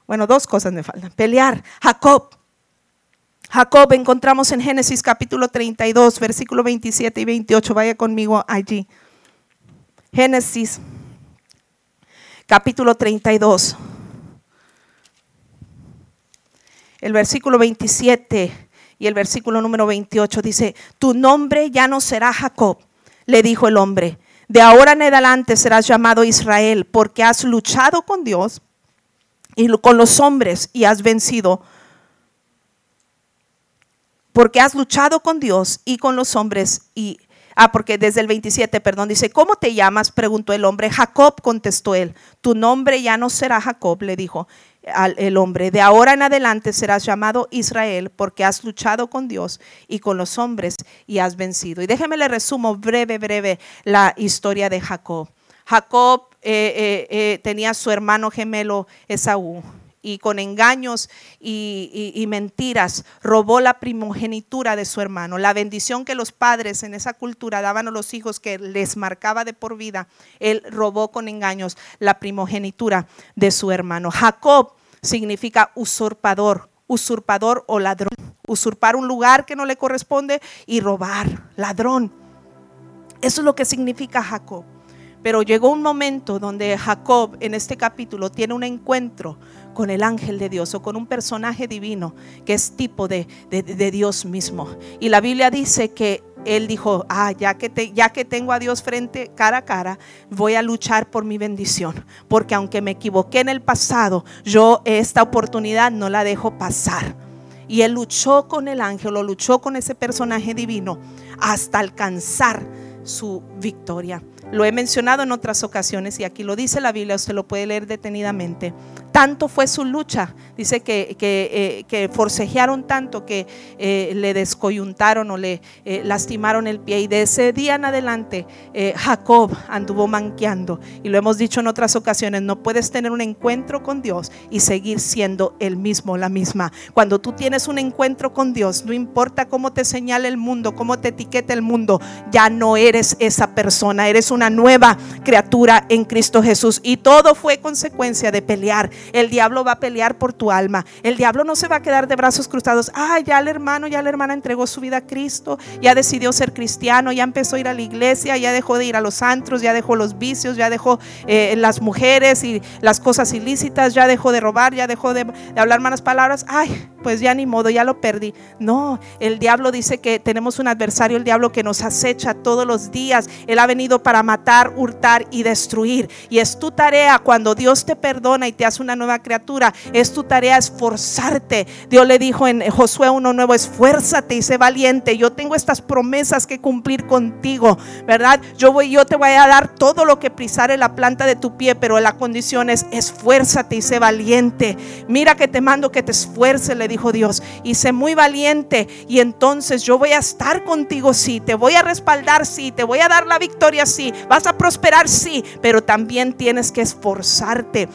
bueno, dos cosas me faltan. Pelear. Jacob Jacob encontramos en Génesis capítulo 32, versículo 27 y 28. Vaya conmigo allí. Génesis capítulo 32. El versículo 27 y el versículo número 28 dice, tu nombre ya no será Jacob, le dijo el hombre, de ahora en adelante serás llamado Israel, porque has luchado con Dios y con los hombres y has vencido porque has luchado con Dios y con los hombres y Ah, porque desde el 27, perdón, dice, ¿cómo te llamas? preguntó el hombre. Jacob contestó él. Tu nombre ya no será Jacob, le dijo el hombre. De ahora en adelante serás llamado Israel porque has luchado con Dios y con los hombres y has vencido. Y déjeme le resumo breve, breve la historia de Jacob. Jacob eh, eh, eh, tenía su hermano gemelo Esaú y con engaños y, mentiras robó la primogenitura de su hermano. La bendición que los padres en esa cultura daban a los hijos que les marcaba de por vida, él robó con engaños la primogenitura de su hermano. Jacob significa usurpador, usurpador o ladrón. Usurpar un lugar que no le corresponde y robar, ladrón. Eso es lo que significa Jacob. Pero llegó un momento donde Jacob en este capítulo tiene un encuentro con el ángel de Dios o con un personaje divino que es tipo de, Dios mismo. Y la Biblia dice que él dijo, ah, ya que, ya que tengo a Dios frente cara a cara, voy a luchar por mi bendición. Porque aunque me equivoqué en el pasado, yo esta oportunidad no la dejo pasar. Y él luchó con el ángel o luchó con ese personaje divino hasta alcanzar su victoria. Lo he mencionado en otras ocasiones y aquí lo dice la Biblia, usted lo puede leer detenidamente. Tanto fue su lucha, dice que, que, eh, forcejearon tanto que eh, le descoyuntaron o le eh, lastimaron el pie. Y de ese día en adelante, Jacob anduvo manqueando. Y lo hemos dicho en otras ocasiones, no puedes tener un encuentro con Dios y seguir siendo el mismo, la misma. Cuando tú tienes un encuentro con Dios, no importa cómo te señale el mundo, cómo te etiquete el mundo, ya no eres esa persona, eres un una nueva criatura en Cristo Jesús. Y todo fue consecuencia de pelear. El diablo va a pelear por tu alma. El diablo no se va a quedar de brazos cruzados. Ah, ya el hermano, ya la hermana entregó su vida a Cristo, ya decidió ser cristiano, ya empezó a ir a la iglesia, ya dejó de ir a los antros, ya dejó los vicios, ya dejó eh, las mujeres y las cosas ilícitas, ya dejó de robar, ya dejó de, de hablar malas palabras. Ay, pues ya ni modo, ya lo perdí. No, el diablo dice que tenemos un adversario, el diablo que nos acecha todos los días. Él ha venido para matar, hurtar y destruir. Y es tu tarea cuando Dios te perdona y te hace una nueva criatura, es tu tarea esforzarte. Dios le dijo en Josué uno nuevo, esfuérzate y sé valiente. Yo tengo estas promesas que cumplir contigo, ¿verdad? Yo voy, yo te voy a dar todo lo que pisare la planta de tu pie, pero la condición es esfuérzate y sé valiente. Mira que te mando que te esfuerces, le dijo Dios, y sé muy valiente. Y entonces yo voy a estar contigo, sí, te voy a respaldar, sí, te voy a dar la victoria, sí, vas a prosperar, sí, pero también tienes que esforzarte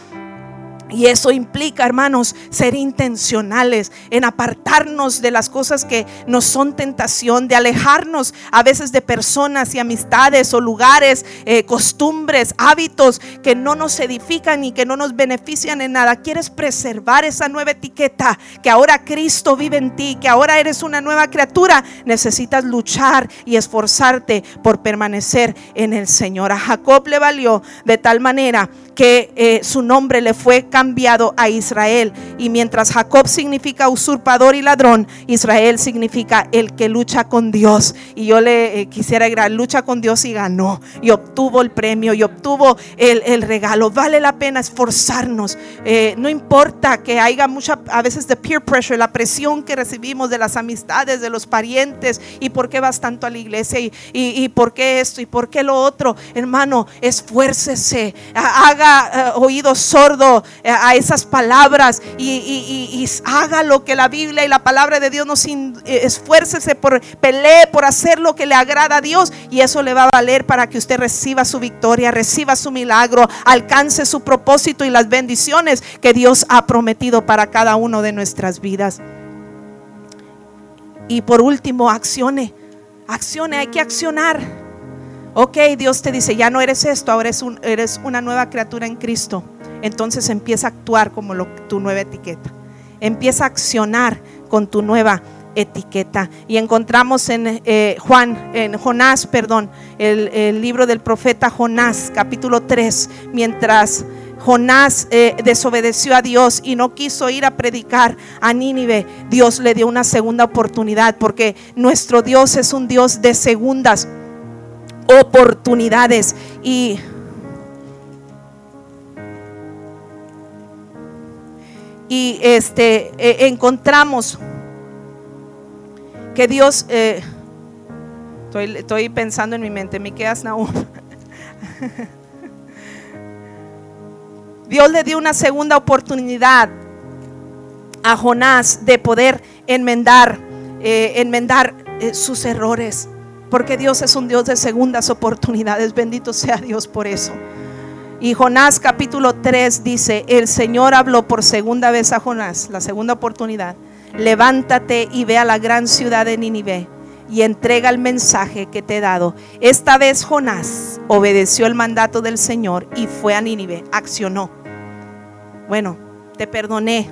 y eso implica, hermanos, ser intencionales en apartarnos de las cosas que nos son tentación, de alejarnos a veces de personas y amistades o lugares, eh, costumbres, hábitos que no nos edifican y que no nos benefician en nada. Quieres preservar esa nueva etiqueta, que ahora Cristo vive en ti, que ahora eres una nueva criatura. Necesitas luchar y esforzarte por permanecer en el Señor. A Jacob le valió de tal manera que eh, su nombre le fue cambiado a Israel. Y mientras Jacob significa usurpador y ladrón, Israel significa el que lucha con Dios. Y yo le eh, quisiera agregar, lucha con Dios y ganó. Y obtuvo el premio y obtuvo el, regalo. Vale la pena esforzarnos. Eh, no importa que haya mucha, a veces de peer pressure, la presión que recibimos de las amistades, de los parientes. Y por qué vas tanto a la iglesia y, y, y por qué esto y por qué lo otro. Hermano, esfuércese. Haga eh, oído sordo eh, a esas palabras y, haga lo que la Biblia y la palabra de Dios nos eh, esfuércese por pelee por hacer lo que le agrada a Dios y eso le va a valer para que usted reciba su victoria, reciba su milagro, alcance su propósito y las bendiciones que Dios ha prometido para cada uno de nuestras vidas. Y por último, accione. Accione, hay que accionar. Ok, Dios te dice, ya no eres esto, ahora eres, un, eres una nueva criatura en Cristo. Entonces empieza a actuar como tu nueva etiqueta. Empieza a accionar con tu nueva etiqueta. Y encontramos en eh, Juan, en Jonás, perdón, el, libro del profeta Jonás, capítulo 3, mientras Jonás eh, desobedeció a Dios y no quiso ir a predicar a Nínive, Dios le dio una segunda oportunidad porque nuestro Dios es un Dios de segundas oportunidades. Y y este eh, encontramos que Dios eh, estoy, pensando en mi mente me quedas Nahum. Dios le dio una segunda oportunidad a Jonás de poder enmendar eh, enmendar sus errores porque Dios es un Dios de segundas oportunidades. Bendito sea Dios por eso. Y Jonás capítulo 3 dice, el Señor habló por segunda vez a Jonás, la segunda oportunidad. Levántate y ve a la gran ciudad de Nínive y entrega el mensaje que te he dado. Esta vez Jonás obedeció el mandato del Señor y fue a Nínive, accionó. Bueno, te perdoné.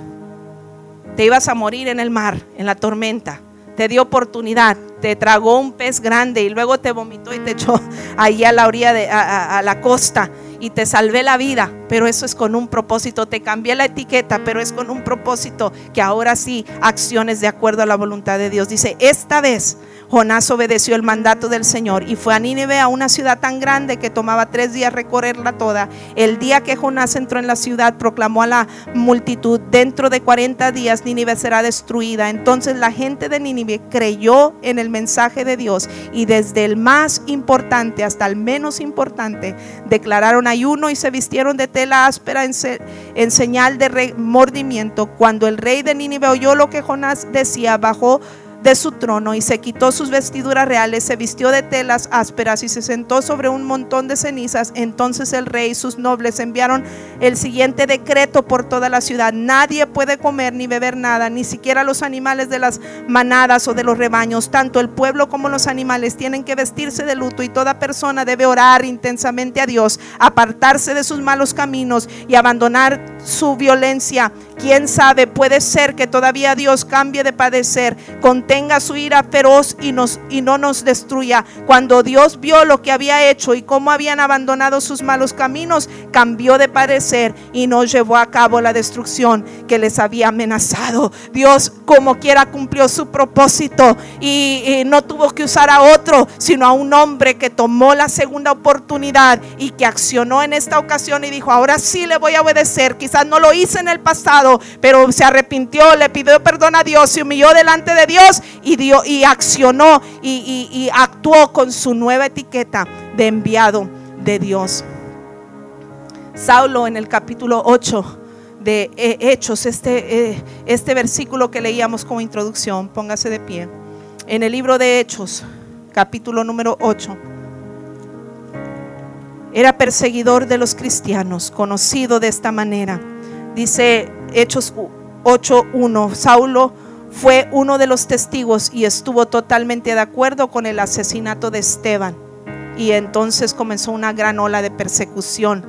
Te ibas a morir en el mar, en la tormenta te dio oportunidad, te tragó un pez grande y luego te vomitó y te echó ahí a la orilla de a, la costa y te salvé la vida, pero eso es con un propósito, te cambié la etiqueta, pero es con un propósito que ahora sí acciones de acuerdo a la voluntad de Dios. Dice, esta vez Jonás obedeció el mandato del Señor y fue a Nínive, a una ciudad tan grande que tomaba tres días recorrerla toda. El día que Jonás entró en la ciudad, proclamó a la multitud, dentro de 40 días Nínive será destruida. Entonces la gente de Nínive creyó en el mensaje de Dios y desde el más importante hasta el menos importante declararon ayuno y se vistieron de tela áspera en, señal de remordimiento. Cuando el rey de Nínive oyó lo que Jonás decía, bajó de su trono y se quitó sus vestiduras reales, se vistió de telas ásperas y se sentó sobre un montón de cenizas. Entonces el rey y sus nobles enviaron el siguiente decreto por toda la ciudad. Nadie puede comer ni beber nada, ni siquiera los animales de las manadas o de los rebaños. Tanto el pueblo como los animales tienen que vestirse de luto y toda persona debe orar intensamente a Dios, apartarse de sus malos caminos y abandonar su violencia. Quién sabe, puede ser que todavía Dios cambie de padecer, contenga su ira feroz y, nos, y no nos destruya. Cuando Dios vio lo que había hecho y cómo habían abandonado sus malos caminos, cambió de padecer y no llevó a cabo la destrucción que les había amenazado. Dios como quiera cumplió su propósito y, y no tuvo que usar a otro, sino a un hombre que tomó la segunda oportunidad y que accionó en esta ocasión y dijo, ahora sí le voy a obedecer. Quizás no lo hice en el pasado pero se arrepintió, le pidió perdón a Dios, se humilló delante de Dios y, y accionó y, actuó con su nueva etiqueta de enviado de Dios. Saulo en el capítulo 8 de eh, Hechos, este, eh, este versículo que leíamos como introducción, póngase de pie. En el libro de Hechos, capítulo número 8, era perseguidor de los cristianos, conocido de esta manera. Dice Hechos 8.1, Saulo fue uno de los testigos y estuvo totalmente de acuerdo con el asesinato de Esteban. Y entonces comenzó una gran ola de persecución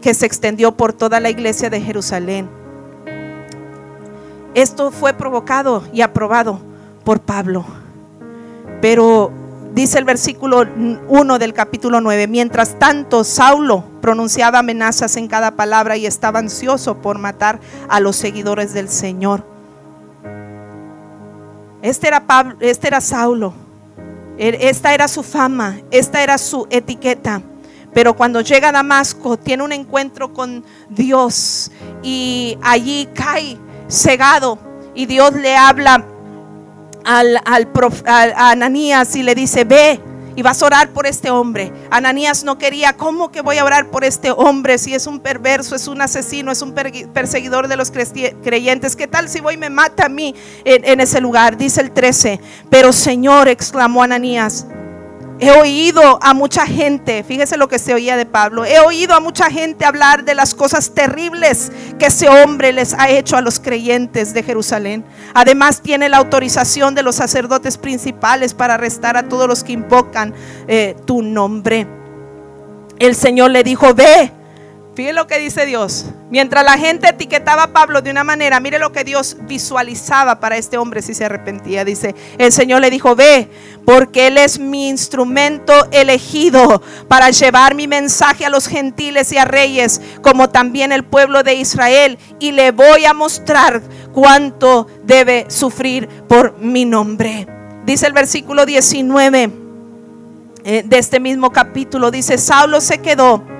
que se extendió por toda la iglesia de Jerusalén. Esto fue provocado y aprobado por Pablo. Pero dice el versículo 1 del capítulo 9, mientras tanto Saulo pronunciaba amenazas en cada palabra y estaba ansioso por matar a los seguidores del Señor. Este era, Pablo, este era Saulo, er, esta era su fama, esta era su etiqueta. Pero cuando llega a Damasco tiene un encuentro con Dios y allí cae cegado y Dios le habla al, a Ananías y le dice, ve y vas a orar por este hombre. Ananías no quería, ¿cómo que voy a orar por este hombre si es un perverso, es un asesino, es un perseguidor de los creyentes? ¿Qué tal si voy y me mata a mí en, en ese lugar? Dice el 13, pero Señor, exclamó Ananías, He oído a mucha gente, fíjese lo que se oía de Pablo, he oído a mucha gente hablar de las cosas terribles que ese hombre les ha hecho a los creyentes de Jerusalén. Además tiene la autorización de los sacerdotes principales para arrestar a todos los que invocan eh, tu nombre. El Señor le dijo, ve Fíjese lo que dice Dios. Mientras la gente etiquetaba a Pablo de una manera, mire lo que Dios visualizaba para este hombre si se arrepentía. Dice, el Señor le dijo, ve, porque Él es mi instrumento elegido para llevar mi mensaje a los gentiles y a reyes, como también el pueblo de Israel. Y le voy a mostrar cuánto debe sufrir por mi nombre. Dice el versículo 19 eh, de este mismo capítulo. Dice, Saulo se quedó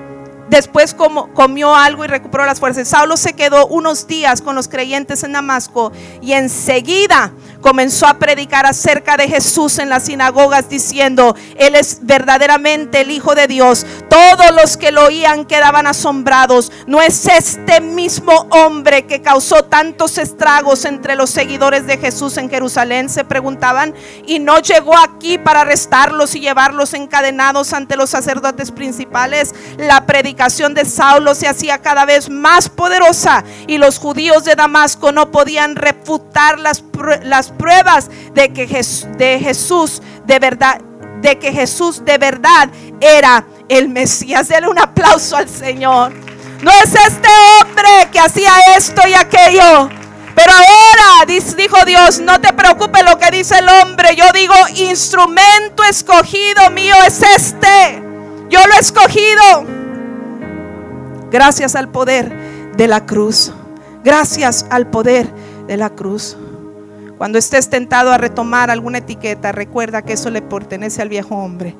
Después comió algo y recuperó las fuerzas. Saulo se quedó unos días con los creyentes en Damasco y enseguida comenzó a predicar acerca de Jesús en las sinagogas diciendo, Él es verdaderamente el Hijo de Dios. Todos los que lo oían quedaban asombrados. ¿No es este mismo hombre que causó tantos estragos entre los seguidores de Jesús en Jerusalén? Se preguntaban. Y no llegó aquí para arrestarlos y llevarlos encadenados ante los sacerdotes principales. La predicación de Saulo se hacía cada vez más poderosa y los judíos de Damasco no podían refutar las, las pruebas de que de Jesús de verdad de que Jesús de verdad era el Mesías. Denle un aplauso al Señor. No es este hombre que hacía esto y aquello. Pero ahora, dijo Dios, no te preocupes lo que dice el hombre. Yo digo, instrumento escogido mío es este. Yo lo he escogido. Gracias al poder de la cruz. Gracias al poder de la cruz. Cuando estés tentado a retomar alguna etiqueta, recuerda que eso le pertenece al viejo hombre.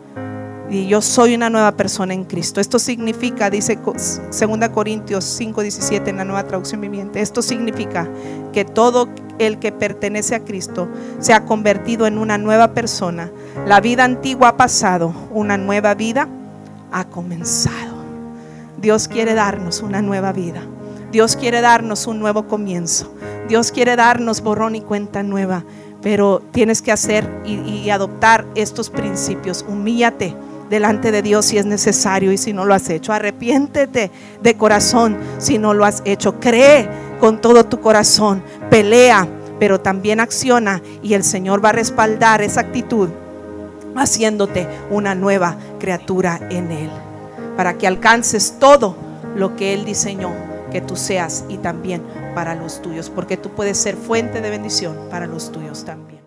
Y yo soy una nueva persona en Cristo. Esto significa, dice 2 Corintios 5, 17 en la nueva traducción viviente, esto significa que todo el que pertenece a Cristo se ha convertido en una nueva persona. La vida antigua ha pasado, una nueva vida ha comenzado. Dios quiere darnos una nueva vida. Dios quiere darnos un nuevo comienzo. Dios quiere darnos borrón y cuenta nueva. Pero tienes que hacer y, adoptar estos principios. Humíllate delante de Dios si es necesario y si no lo has hecho. Arrepiéntete de corazón si no lo has hecho. Cree con todo tu corazón. Pelea, pero también acciona y el Señor va a respaldar esa actitud haciéndote una nueva criatura en Él para que alcances todo lo que Él diseñó que tú seas y también para los tuyos, porque tú puedes ser fuente de bendición para los tuyos también.